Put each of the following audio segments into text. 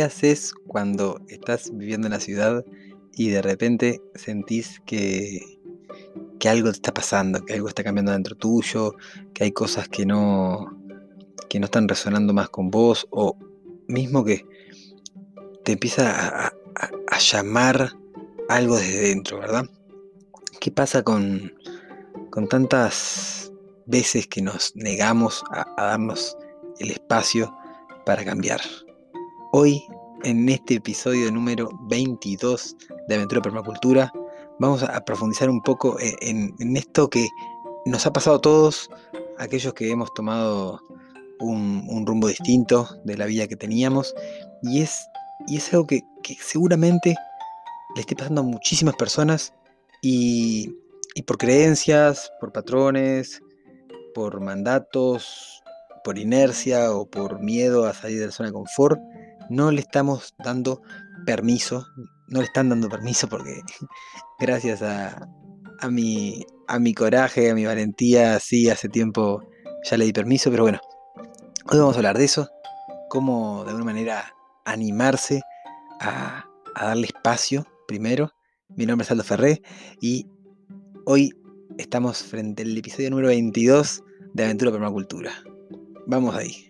¿Qué haces cuando estás viviendo en la ciudad y de repente sentís que, que algo te está pasando, que algo está cambiando dentro tuyo, que hay cosas que no, que no están resonando más con vos o mismo que te empieza a, llamar algo desde dentro, ¿verdad? ¿Qué pasa con, con tantas veces que nos negamos a darnos el espacio para cambiar? Hoy, en este episodio número 22 de Aventura Permacultura, vamos a profundizar un poco e-, en, esto que nos ha pasado a todos, aquellos que hemos tomado un, rumbo distinto de la vida que teníamos, y es, y es algo que, seguramente le esté pasando a muchísimas personas, y, y por creencias, por patrones, por mandatos, por inercia o por miedo a salir de la zona de confort, no le estamos dando permiso, no le están dando permiso porque gracias a, mi, a mi coraje, a mi valentía, sí, hace tiempo ya le di permiso, pero bueno, hoy vamos a hablar de eso, cómo de alguna manera animarse a, a darle espacio primero. Mi nombre es Aldo Ferré y hoy estamos frente al episodio número 22 de Aventura Permacultura. Vamos ahí.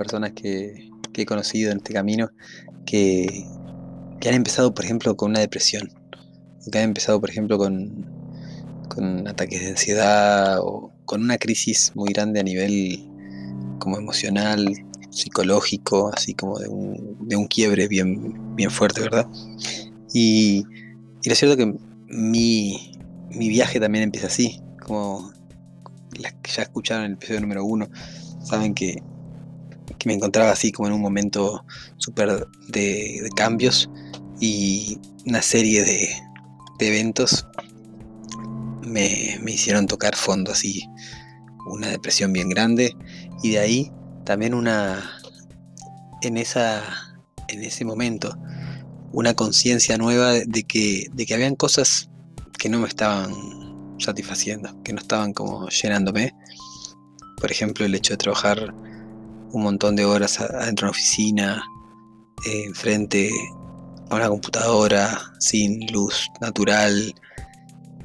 Personas que, he conocido en este camino que, han empezado, por ejemplo, con una depresión, que han empezado, por ejemplo, con, con ataques de ansiedad o con una crisis muy grande a nivel como emocional, psicológico, así como de un, de un quiebre bien, bien fuerte, ¿verdad? Y, y lo cierto que mi, mi viaje también empieza así, como las que ya escucharon el episodio número uno, saben que, me encontraba así como en un momento súper de, cambios y una serie de, eventos me, hicieron tocar fondo así, una depresión bien grande y de ahí también una, en, esa, en ese momento, una conciencia nueva de que, de que habían cosas que no me estaban satisfaciendo, que no estaban como llenándome. Por ejemplo, el hecho de trabajar un montón de horas adentro de una oficina, eh, enfrente a una computadora, sin luz natural,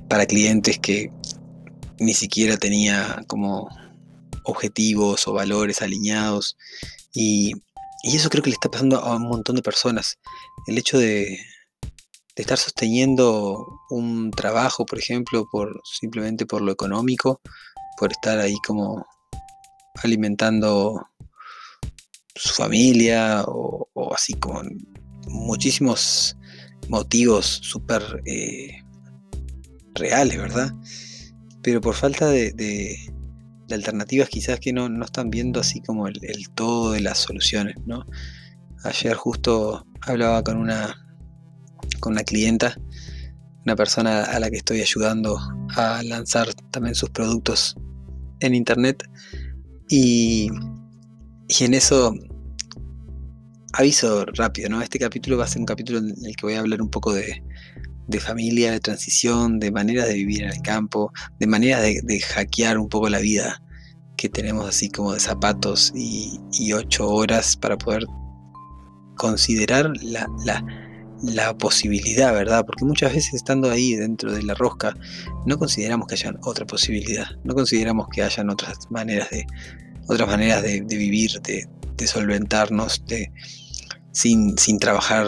para clientes que ni siquiera tenía como objetivos o valores alineados. Y, y eso creo que le está pasando a un montón de personas. El hecho de, de estar sosteniendo un trabajo, por ejemplo, por simplemente por lo económico, por estar ahí como alimentando su familia o, así con muchísimos motivos súper eh, reales, ¿verdad? Pero por falta de, alternativas quizás que no, están viendo así como el, el todo de las soluciones, ¿no? Ayer justo hablaba con una con una clienta, una persona a la que estoy ayudando a lanzar también sus productos en internet. Y, y en eso aviso rápido, ¿no? Este capítulo va a ser un capítulo en el que voy a hablar un poco de, familia, de transición, de maneras de vivir en el campo, de maneras de, hackear un poco la vida que tenemos así como de zapatos y, ocho horas para poder considerar la, la posibilidad, ¿verdad? Porque muchas veces estando ahí dentro de la rosca, no consideramos que haya otra posibilidad, no consideramos que hayan otras maneras de, otras maneras de, vivir, de, solventarnos, de, sin, sin trabajar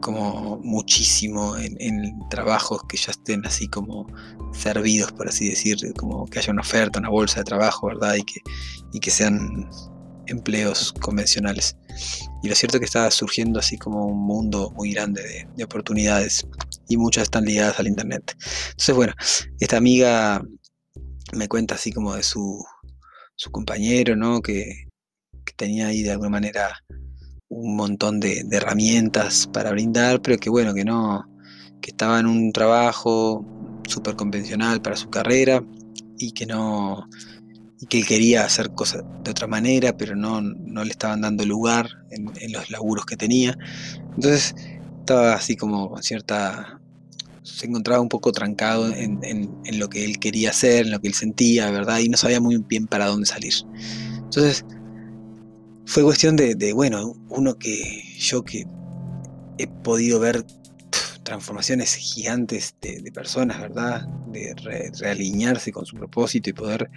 como muchísimo en, trabajos que ya estén así como servidos, por así decir, como que haya una oferta, una bolsa de trabajo, ¿verdad? Y que, y que sean empleos convencionales. Y lo cierto es que está surgiendo así como un mundo muy grande de, oportunidades y muchas están ligadas al Internet. Entonces, bueno, esta amiga me cuenta así como de su, su compañero, ¿no? Que, que tenía ahí de alguna manera un montón de, herramientas para brindar, pero que bueno, que no, que estaba en un trabajo súper convencional para su carrera y que no, y que él quería hacer cosas de otra manera, pero no, no le estaban dando lugar en, los laburos que tenía. Entonces estaba así como cierta, se encontraba un poco trancado en, en, lo que él quería hacer, en lo que él sentía, ¿verdad? Y no sabía muy bien para dónde salir. Entonces fue cuestión de, bueno, uno que yo que he podido ver transformaciones gigantes de, personas, ¿verdad? De realinearse con su propósito y poder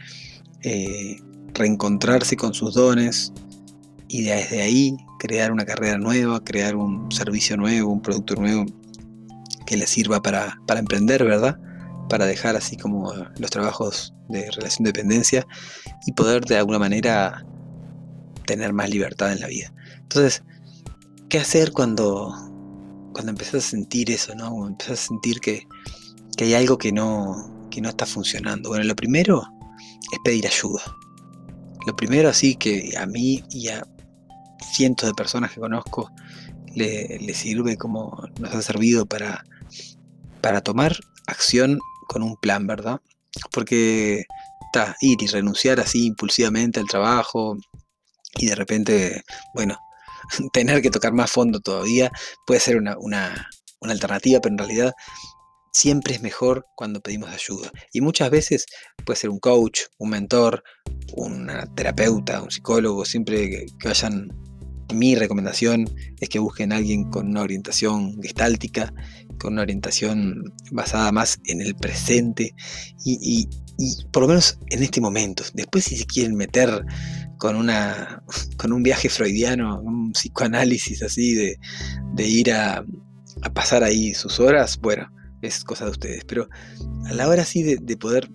eh, reencontrarse con sus dones y desde ahí crear una carrera nueva, crear un servicio nuevo, un producto nuevo que le sirva para, para emprender, ¿verdad? Para dejar así como los trabajos de relación de dependencia y poder de alguna manera tener más libertad en la vida. Entonces, ¿qué hacer cuando, cuando empezás a sentir eso, ¿no? Cuando empezás a sentir que, hay algo que no, que no está funcionando. Bueno, lo primero es pedir ayuda. Lo primero así que a mí y a cientos de personas que conozco le, sirve como nos ha servido para, para tomar acción con un plan, ¿verdad? Porque está, ir y renunciar así impulsivamente al trabajo, y de repente, bueno, tener que tocar más fondo todavía puede ser una, alternativa, pero en realidad siempre es mejor cuando pedimos ayuda. Y muchas veces puede ser un coach, un mentor, una terapeuta, un psicólogo, siempre que, vayan. Mi recomendación es que busquen a alguien con una orientación gestáltica, con una orientación basada más en el presente y, y por lo menos en este momento. Después si se quieren meter con, una, con un viaje freudiano, un psicoanálisis así de, ir a, pasar ahí sus horas, bueno, es cosa de ustedes. Pero a la hora sí de, poder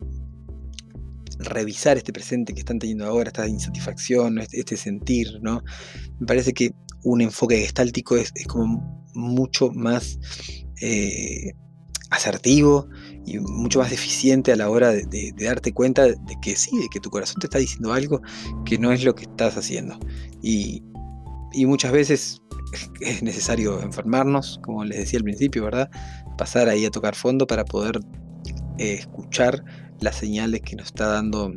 revisar este presente que están teniendo ahora, esta insatisfacción, este, sentir, ¿no? Me parece que un enfoque gestáltico es, como mucho más eh, asertivo y mucho más eficiente a la hora de, darte cuenta de que sí, de que tu corazón te está diciendo algo que no es lo que estás haciendo. Y, muchas veces es necesario enfermarnos, como les decía al principio, ¿verdad? Pasar ahí a tocar fondo para poder eh, escuchar las señales que nos está dando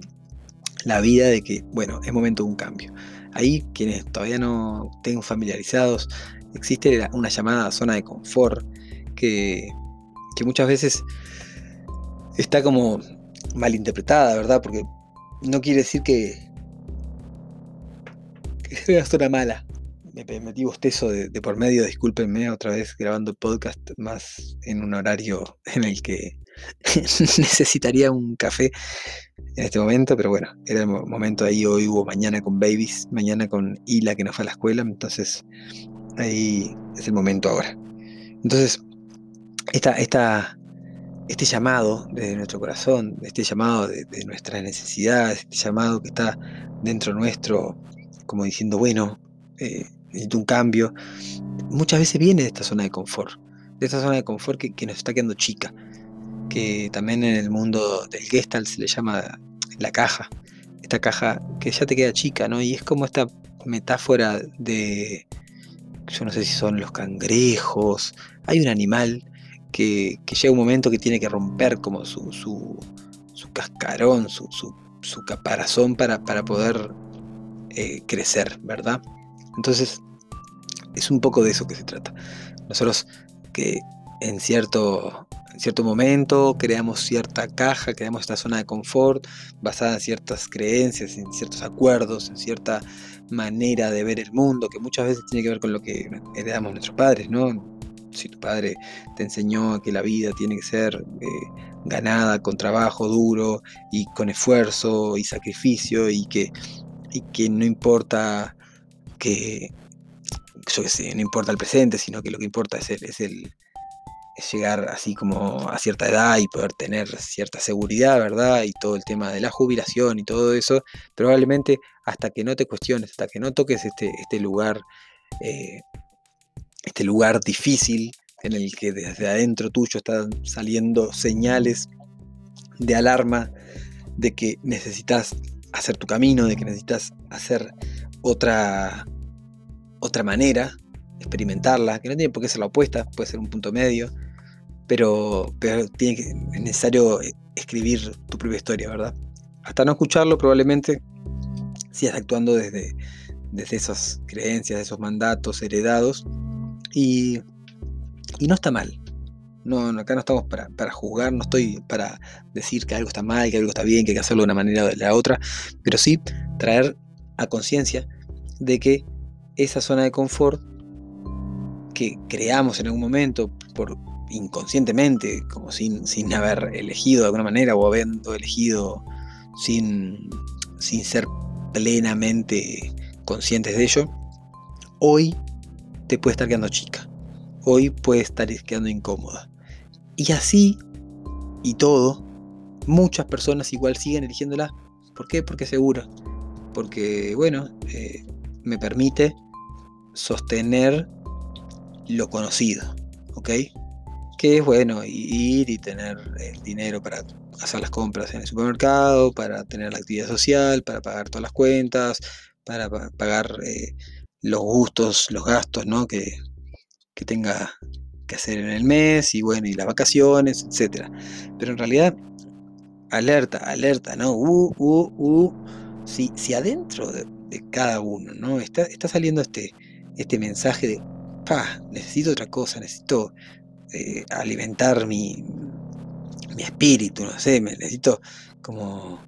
la vida de que, bueno, es momento de un cambio. Ahí, quienes todavía no tengan familiarizados, existe una llamada zona de confort que muchas veces está como malinterpretada, ¿verdad? Porque no quiere decir que, que sea zona mala. Me metí bostezo de, de, por medio, discúlpenme, otra vez grabando podcast más en un horario en el que necesitaría un café en este momento, pero bueno, era el momento ahí, hoy hubo mañana con Babies, mañana con Hila que no fue a la escuela, entonces ahí es el momento ahora. Entonces, esta, este llamado de nuestro corazón, este llamado de, nuestras necesidades, este llamado que está dentro nuestro, como diciendo, bueno, eh, necesito un cambio, muchas veces viene de esta zona de confort, de esta zona de confort que, nos está quedando chica, que también en el mundo del Gestalt se le llama la caja, esta caja que ya te queda chica, ¿no? Y es como esta metáfora de, yo no sé si son los cangrejos, hay un animal que, llega un momento que tiene que romper como su, su, cascarón, su, su, caparazón para, para poder eh, crecer, ¿verdad? Entonces, es un poco de eso que se trata. Nosotros que en cierto, en cierto momento creamos cierta caja, creamos esta zona de confort basada en ciertas creencias, en ciertos acuerdos, en cierta manera de ver el mundo, que muchas veces tiene que ver con lo que heredamos nuestros padres, ¿no? Si tu padre te enseñó que la vida tiene que ser eh, ganada con trabajo duro y con esfuerzo y sacrificio y que, y que no importa que, yo qué sé, no importa el presente, sino que lo que importa es el, es el llegar así como a cierta edad y poder tener cierta seguridad, ¿verdad? Y todo el tema de la jubilación y todo eso, probablemente hasta que no te cuestiones, hasta que no toques este, este lugar, eh, este lugar difícil en el que desde adentro tuyo están saliendo señales de alarma de que necesitas hacer tu camino, de que necesitas hacer otra, otra manera, experimentarla, que no tiene por qué ser la opuesta, puede ser un punto medio, pero, pero tiene es necesario escribir tu propia historia, ¿verdad? Hasta no escucharlo probablemente sigas actuando desde, desde esas creencias, esos mandatos heredados y, no está mal. No, acá no estamos para, para, juzgar, no estoy para decir que algo está mal, que algo está bien, que hay que hacerlo de una manera o de la otra, pero sí traer a conciencia de que esa zona de confort que creamos en algún momento por inconscientemente, como sin, sin haber elegido de alguna manera o habiendo elegido sin, sin ser plenamente conscientes de ello, hoy te puede estar quedando chica, hoy puede estar quedando incómoda. Y así, y todo, muchas personas igual siguen eligiéndola. ¿Por qué? Porque es segura. Porque, bueno, eh, me permite sostener lo conocido, ¿ok? Que es bueno ir y tener el dinero para hacer las compras en el supermercado, para tener la actividad social, para pagar todas las cuentas, para pagar eh, los gustos, los gastos, ¿no? Que, que tenga que hacer en el mes y bueno, y las vacaciones, etcétera. Pero en realidad, alerta, alerta, ¿no? Uh, uh, uh. Si, si adentro de, cada uno, ¿no? Está, está saliendo este, este mensaje de, pa, necesito otra cosa, necesito eh, alimentar mi, mi espíritu, no sé, me necesito como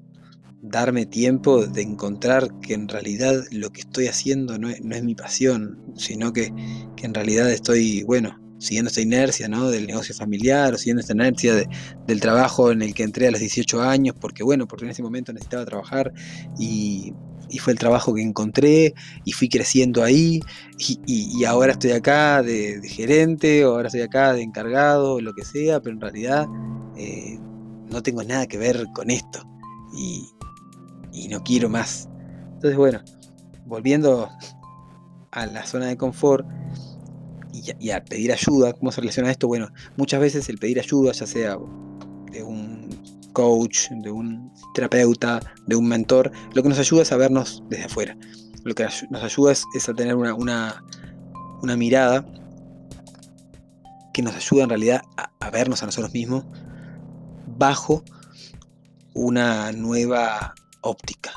darme tiempo de encontrar que en realidad lo que estoy haciendo no es, no es mi pasión, sino que, que, en realidad estoy, bueno, siguiendo esta inercia ¿no? del negocio familiar, o siguiendo esta inercia del trabajo en el que entré a los 18 años, porque bueno, porque en ese momento necesitaba trabajar y, fue el trabajo que encontré y fui creciendo ahí y, ahora estoy acá de, gerente o ahora estoy acá de encargado, lo que sea, pero en realidad eh, no tengo nada que ver con esto y, y no quiero más. Entonces bueno, volviendo a la zona de confort, y, a pedir ayuda, ¿cómo se relaciona esto? Bueno, muchas veces el pedir ayuda, ya sea de un coach, de un terapeuta, de un mentor, lo que nos ayuda es a vernos desde afuera. Lo que nos ayuda es, a tener una, una, mirada que nos ayuda en realidad a, vernos a nosotros mismos bajo una nueva óptica,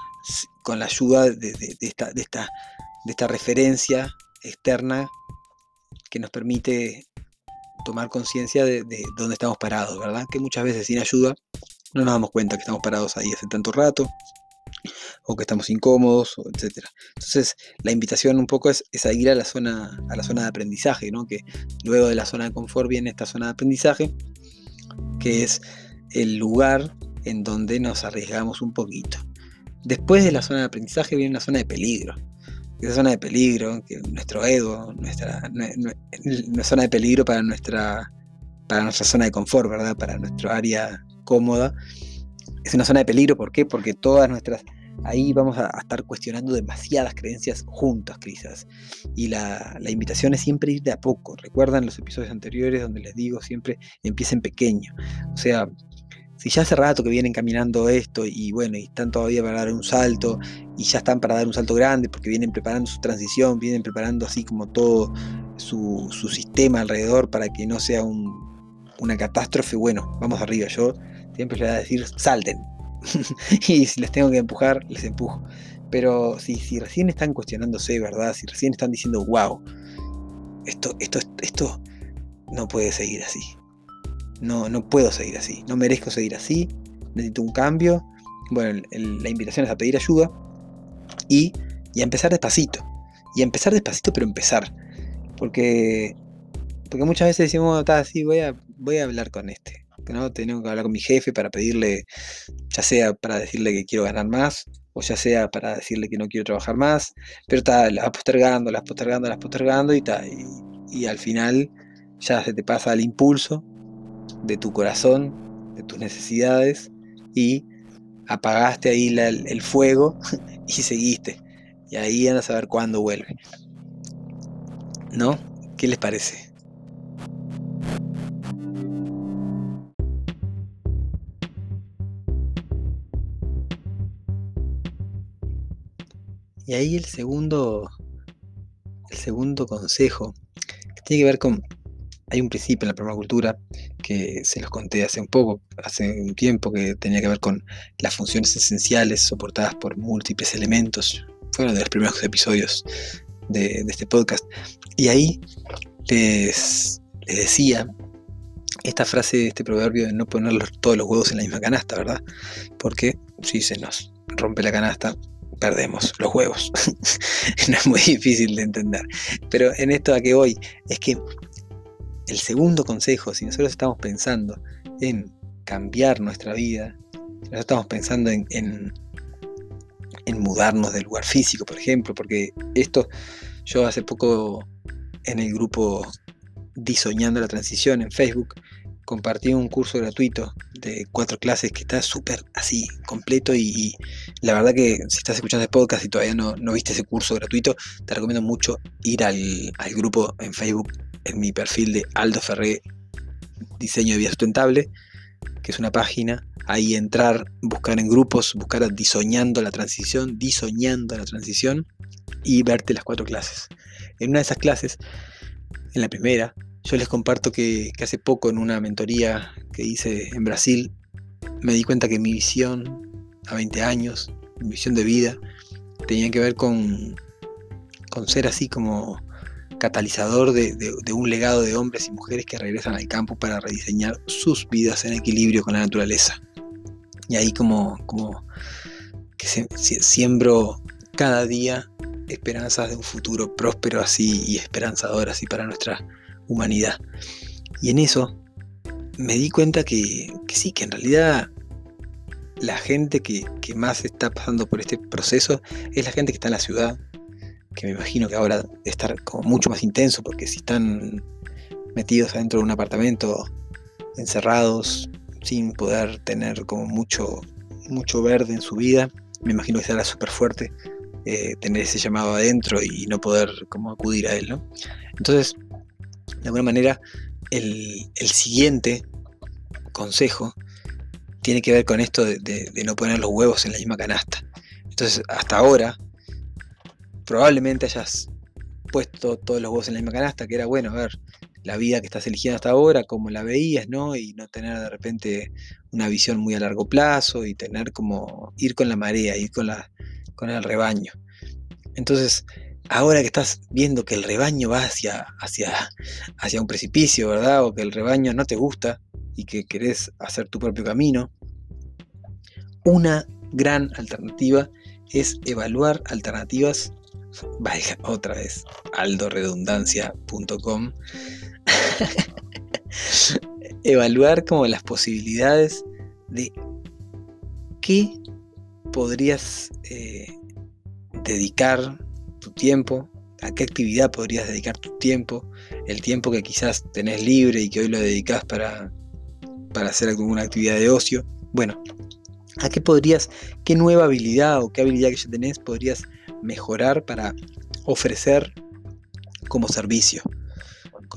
con la ayuda de, esta, de, esta, de esta referencia externa que nos permite tomar conciencia de, dónde estamos parados, ¿verdad? Que muchas veces sin ayuda no nos damos cuenta que estamos parados ahí hace tanto rato, o que estamos incómodos, etc. Entonces, la invitación un poco es, a ir a la, zona, a la zona de aprendizaje, ¿no? Que luego de la zona de confort viene esta zona de aprendizaje, que es el lugar en donde nos arriesgamos un poquito. Después de la zona de aprendizaje viene la zona de peligro, esa zona de peligro, que nuestro ego, nuestra, zona de peligro para nuestra, para nuestra zona de confort, ¿verdad? Para nuestra área cómoda. Es una zona de peligro, ¿por qué? Porque todas nuestras, ahí vamos a, estar cuestionando demasiadas creencias juntas, quizás. Y la, la, invitación es siempre ir de a poco. Recuerdan los episodios anteriores donde les digo siempre empiecen pequeño. O sea, si ya hace rato que vienen caminando esto y bueno, y están todavía para dar un salto y ya están para dar un salto grande porque vienen preparando su transición, vienen preparando así como todo su, sistema alrededor para que no sea una catástrofe, bueno, vamos arriba, yo siempre les voy a decir salten y si les tengo que empujar, les empujo. Pero si, si recién están cuestionándose, ¿verdad? Si recién están diciendo, wow, esto, esto, esto no puede seguir así no, no puedo seguir así, no merezco seguir así, necesito un cambio. Bueno, la invitación es a pedir ayuda y, y, a empezar despacito. Y a empezar despacito, pero empezar. Porque, porque muchas veces decimos, está así, voy a, voy a hablar con este. ¿no? Tengo que hablar con mi jefe para pedirle, ya sea para decirle que quiero ganar más, o ya sea para decirle que no quiero trabajar más, pero está, las postergando, las postergando, las postergando y, y, y al final ya se te pasa el impulso de tu corazón, de tus necesidades y apagaste ahí el fuego y seguiste. Y ahí andas a ver cuándo vuelve. ¿No? ¿Qué les parece? Y ahí el segundo, el segundo consejo, que tiene que ver con, hay un principio en la permacultura que se los conté hace un poco, hace un tiempo, que tenía que ver con las funciones esenciales soportadas por múltiples elementos. Fueron de los primeros episodios de, este podcast. Y ahí les, decía esta frase, este proverbio de no poner todos los huevos en la misma canasta, ¿verdad? Porque si se nos rompe la canasta, perdemos los huevos. no es muy difícil de entender. Pero en esto a que voy es que el segundo consejo, si nosotros estamos pensando en cambiar nuestra vida, si nosotros estamos pensando en, en, mudarnos del lugar físico, por ejemplo, porque esto yo hace poco en el grupo Disoñando la Transición en Facebook compartí un curso gratuito de cuatro clases que está súper así, completo y, la verdad que si estás escuchando este podcast y todavía no, no viste ese curso gratuito, te recomiendo mucho ir al, grupo en Facebook, en mi perfil de Aldo Ferré Diseño de Vida Sustentable, que es una página, ahí entrar, buscar en grupos, buscar Disoñando la Transición, Disoñando la Transición y verte las cuatro clases. En una de esas clases, en la primera, yo les comparto que, hace poco en una mentoría que hice en Brasil, me di cuenta que mi visión a 20 años, mi visión de vida, tenía que ver con, con ser así como catalizador de, un legado de hombres y mujeres que regresan al campo para rediseñar sus vidas en equilibrio con la naturaleza. Y ahí como, como que siembro cada día esperanzas de un futuro próspero así y esperanzador así para nuestra humanidad. Y en eso me di cuenta que, sí, que en realidad la gente que, más está pasando por este proceso es la gente que está en la ciudad, que me imagino que ahora debe estar como mucho más intenso, porque si están metidos adentro de un apartamento, encerrados, sin poder tener como mucho, mucho verde en su vida, me imagino que será súper fuerte eh, tener ese llamado adentro y no poder como acudir a él, ¿no? Entonces, de alguna manera, el, siguiente consejo tiene que ver con esto de, no poner los huevos en la misma canasta. Entonces, hasta ahora, probablemente hayas puesto todos los huevos en la misma canasta, que era bueno, ver, la vida que estás eligiendo hasta ahora, cómo la veías, ¿no? Y no tener de repente una visión muy a largo plazo y tener como ir con la marea, ir con, la, con el rebaño. Entonces, ahora que estás viendo que el rebaño va hacia, hacia, hacia un precipicio, ¿verdad? O que el rebaño no te gusta y que querés hacer tu propio camino, una gran alternativa es evaluar alternativas, vaya otra vez, aldoredundancia.com, evaluar como las posibilidades de qué podrías eh, dedicar tu tiempo, a qué actividad podrías dedicar tu tiempo, el tiempo que quizás tenés libre y que hoy lo dedicas para, para hacer alguna actividad de ocio. Bueno, ¿a qué podrías, qué nueva habilidad o qué habilidad que ya tenés podrías mejorar para ofrecer como servicio,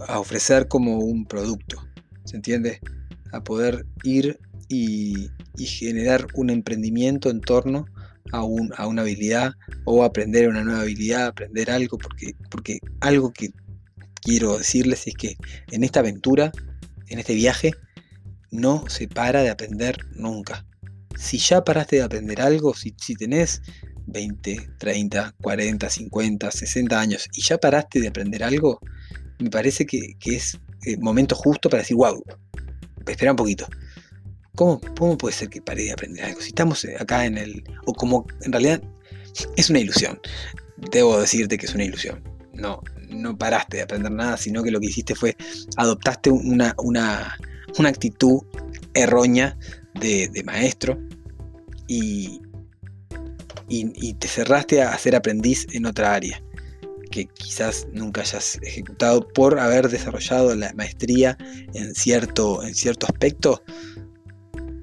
a ofrecer como un producto? ¿Se entiende? A poder ir y, generar un emprendimiento en torno a, una habilidad o aprender una nueva habilidad, aprender algo, porque, porque algo que quiero decirles es que en esta aventura, en este viaje, no se para de aprender nunca. Si ya paraste de aprender algo, si, si tenés 20, 30, 40, 50, 60 años y ya paraste de aprender algo, me parece que, es el momento justo para decir, wow, espera un poquito. ¿Cómo, puede ser que pare de aprender algo? Si estamos eh, acá en el... O como en realidad es una ilusión. Debo decirte que es una ilusión. No, no paraste de aprender nada, sino que lo que hiciste fue adoptaste una, una, una actitud errónea de, maestro y, y, te cerraste a ser aprendiz en otra área que quizás nunca hayas ejecutado por haber desarrollado la maestría en cierto, en cierto aspecto,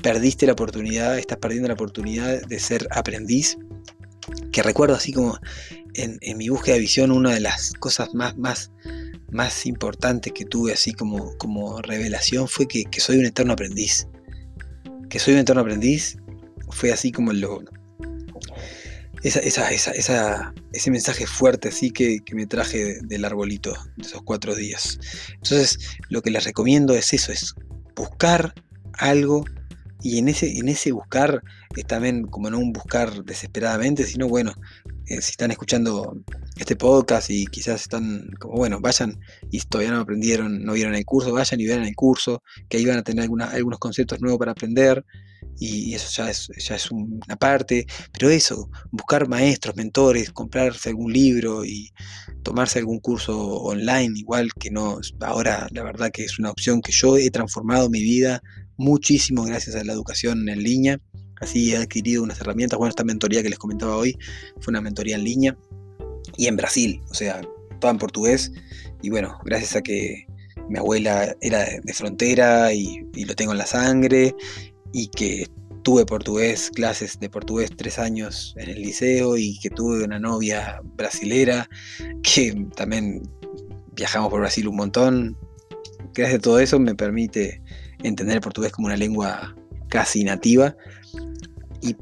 perdiste la oportunidad, estás perdiendo la oportunidad de ser aprendiz. Que recuerdo así como en, mi búsqueda de visión, una de las cosas más, más, más importantes que tuve así como, como revelación fue que, soy un eterno aprendiz. Que soy un eterno aprendiz fue así como lo, esa, ese mensaje fuerte así que, me traje del arbolito de esos cuatro días. Entonces, lo que les recomiendo es eso, es buscar algo y en ese, en ese buscar es también como no un buscar desesperadamente, sino bueno, eh, si están escuchando este podcast y quizás están como, bueno, vayan y todavía no aprendieron, no vieron el curso, vayan y vean el curso, que ahí van a tener algunos conceptos nuevos para aprender y eso ya es, ya es una parte, pero eso, buscar maestros, mentores, comprarse algún libro y tomarse algún curso online, igual que no, ahora la verdad que es una opción que yo he transformado mi vida muchísimo gracias a la educación en línea, así he adquirido unas herramientas, bueno, esta mentoría que les comentaba hoy fue una mentoría en línea y en Brasil, o sea, todo en portugués. Y bueno, gracias a que mi abuela era de frontera y, y, lo tengo en la sangre y que tuve portugués, clases de portugués tres años en el liceo y que tuve una novia brasilera, que también viajamos por Brasil un montón. Gracias a todo eso me permite entender el portugués como una lengua casi nativa y,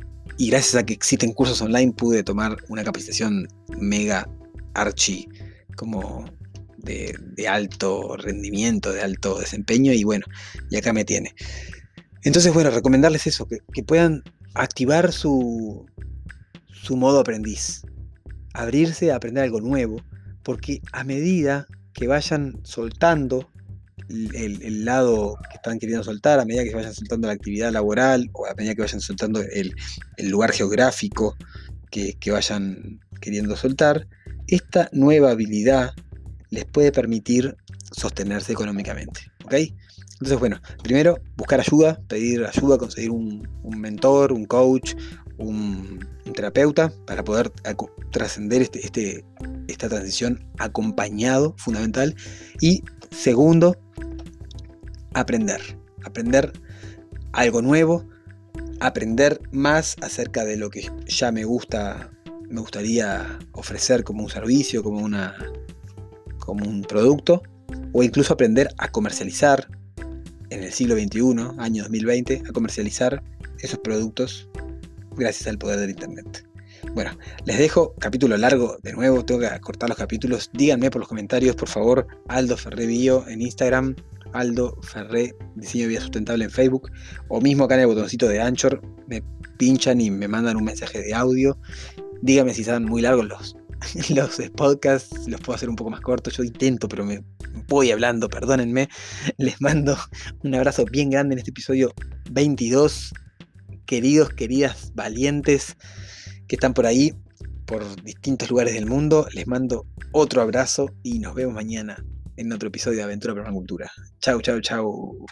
gracias a que existen cursos online pude tomar una capacitación mega archi como de, alto rendimiento, de alto desempeño y bueno, y acá me tiene. Entonces, bueno, recomendarles eso, que, puedan activar su, su modo aprendiz, abrirse a aprender algo nuevo, porque a medida que vayan soltando el, lado que están queriendo soltar, a medida que vayan soltando la actividad laboral o a medida que vayan soltando el, lugar geográfico que, que, vayan queriendo soltar, esta nueva habilidad les puede permitir sostenerse económicamente. ¿ok? Entonces, bueno, primero buscar ayuda, pedir ayuda, conseguir un, mentor, un coach, un, terapeuta para poder trascender este, este, esta transición acompañado, fundamental. Y segundo, aprender. Aprender algo nuevo, aprender más acerca de lo que ya me gusta, me gustaría ofrecer como un servicio, como, una, como un producto, o incluso aprender a comercializar, en el siglo XXI, año 2020, a comercializar esos productos gracias al poder del Internet. Bueno, les dejo capítulo largo de nuevo, tengo que cortar los capítulos. Díganme por los comentarios, por favor, Aldo Ferré Bio en Instagram, Aldo Ferré Diseño de Vida Sustentable en Facebook, o mismo acá en el botoncito de Anchor, me pinchan y me mandan un mensaje de audio. Díganme si están muy largos los, los podcasts, los puedo hacer un poco más cortos. Yo intento, pero me voy hablando, perdónenme. Les mando un abrazo bien grande en este episodio 22. Queridos, queridas, valientes que están por ahí, por distintos lugares del mundo, les mando otro abrazo y nos vemos mañana en otro episodio de Aventura Permacultura. Chau, chau, chau.